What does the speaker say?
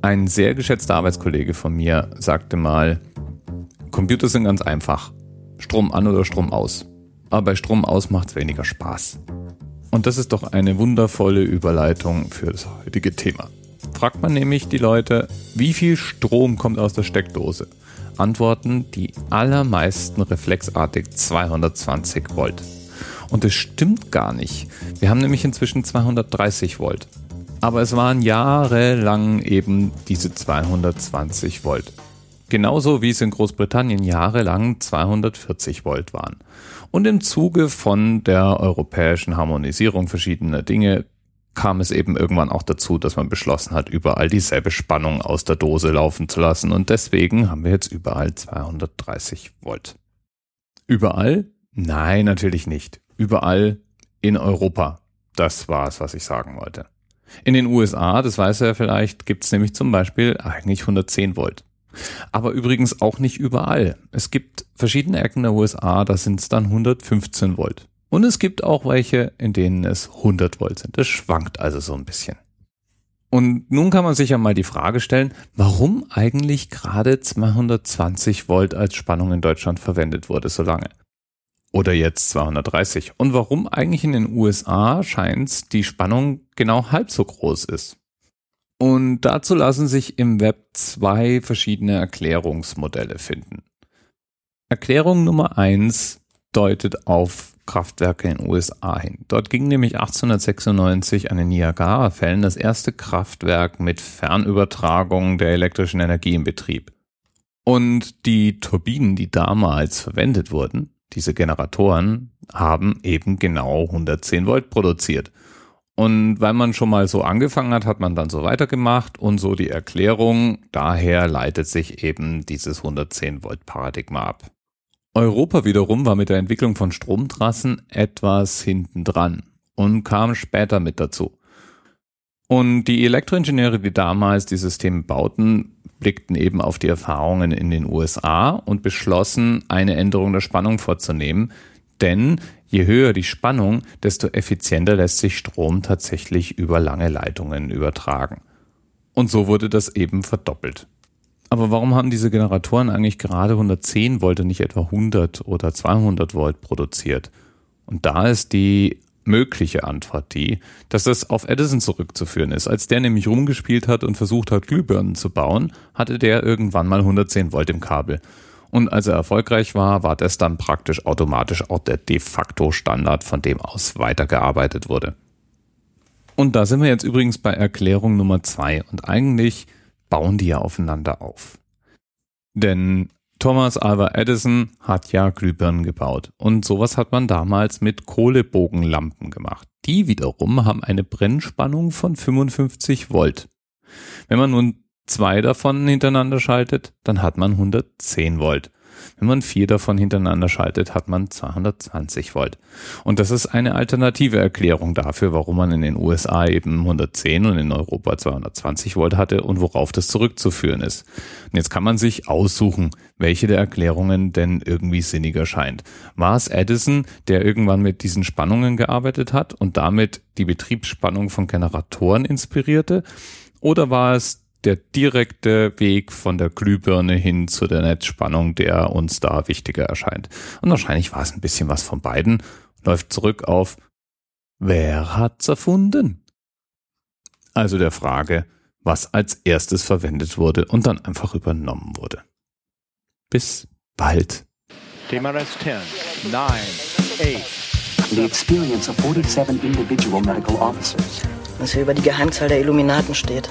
Ein sehr geschätzter Arbeitskollege von mir sagte mal, Computer sind ganz einfach. Strom an oder Strom aus. Aber bei Strom aus macht es weniger Spaß. Und das ist doch eine wundervolle Überleitung für das heutige Thema. Fragt man nämlich die Leute, wie viel Strom kommt aus der Steckdose? Antworten die allermeisten reflexartig 220 Volt. Und es stimmt gar nicht. Wir haben nämlich inzwischen 230 Volt. Aber es waren jahrelang eben diese 220 Volt. Genauso wie es in Großbritannien jahrelang 240 Volt waren. Und im Zuge von der europäischen Harmonisierung verschiedener Dinge kam es eben irgendwann auch dazu, dass man beschlossen hat, überall dieselbe Spannung aus der Dose laufen zu lassen. Und deswegen haben wir jetzt überall 230 Volt. Überall? Nein, natürlich nicht. Überall in Europa. Das war es, was ich sagen wollte. In den USA, das weiß er vielleicht, gibt es nämlich zum Beispiel eigentlich 110 Volt. Aber übrigens auch nicht überall. Es gibt verschiedene Ecken der USA, da sind es dann 115 Volt. Und es gibt auch welche, in denen es 100 Volt sind. Das schwankt also so ein bisschen. Und nun kann man sich ja mal die Frage stellen, warum eigentlich gerade 220 Volt als Spannung in Deutschland verwendet wurde so lange. Oder jetzt 230. Und warum eigentlich in den USA scheint die Spannung genau halb so groß ist. Und dazu lassen sich im Web zwei verschiedene Erklärungsmodelle finden. Erklärung Nummer eins deutet auf Kraftwerke in den USA hin. Dort ging nämlich 1896 an den Niagara-Fällen das erste Kraftwerk mit Fernübertragung der elektrischen Energie in Betrieb. Und die Turbinen, die damals verwendet wurden, diese Generatoren, haben eben genau 110 Volt produziert. Und weil man schon mal so angefangen hat, hat man dann so weitergemacht und so die Erklärung, daher leitet sich eben dieses 110 Volt Paradigma ab. Europa wiederum war mit der Entwicklung von Stromtrassen etwas hintendran und kam später mit dazu. Und die Elektroingenieure, die damals die Systeme bauten, blickten eben auf die Erfahrungen in den USA und beschlossen, eine Änderung der Spannung vorzunehmen, denn je höher die Spannung, desto effizienter lässt sich Strom tatsächlich über lange Leitungen übertragen. Und so wurde das eben verdoppelt. Aber warum haben diese Generatoren eigentlich gerade 110 Volt und nicht etwa 100 oder 200 Volt produziert? Und da ist die mögliche Antwort die, dass das auf Edison zurückzuführen ist. Als der nämlich rumgespielt hat und versucht hat, Glühbirnen zu bauen, hatte der irgendwann mal 110 Volt im Kabel. Und als er erfolgreich war, war das dann praktisch automatisch auch der de facto Standard, von dem aus weitergearbeitet wurde. Und da sind wir jetzt übrigens bei Erklärung Nummer zwei. Und eigentlich bauen die ja aufeinander auf. Denn Thomas Alva Edison hat ja Glühbirnen gebaut. Und sowas hat man damals mit Kohlebogenlampen gemacht. Die wiederum haben eine Brennspannung von 55 Volt. Wenn man nun zwei davon hintereinander schaltet, dann hat man 110 Volt. Wenn man vier davon hintereinander schaltet, hat man 220 Volt. Und das ist eine alternative Erklärung dafür, warum man in den USA eben 110 und in Europa 220 Volt hatte und worauf das zurückzuführen ist. Und jetzt kann man sich aussuchen, welche der Erklärungen denn irgendwie sinniger scheint. War es Edison, der irgendwann mit diesen Spannungen gearbeitet hat und damit die Betriebsspannung von Generatoren inspirierte? Oder war es der direkte Weg von der Glühbirne hin zu der Netzspannung, der uns da wichtiger erscheint. Und wahrscheinlich war es ein bisschen was von beiden. Läuft zurück auf, wer hat's erfunden? Also der Frage, was als erstes verwendet wurde und dann einfach übernommen wurde. Bis bald. TMRS 10, 9, 8. The experience of 47 individual medical officers. Was hier über die Geheimzahl der Illuminaten steht.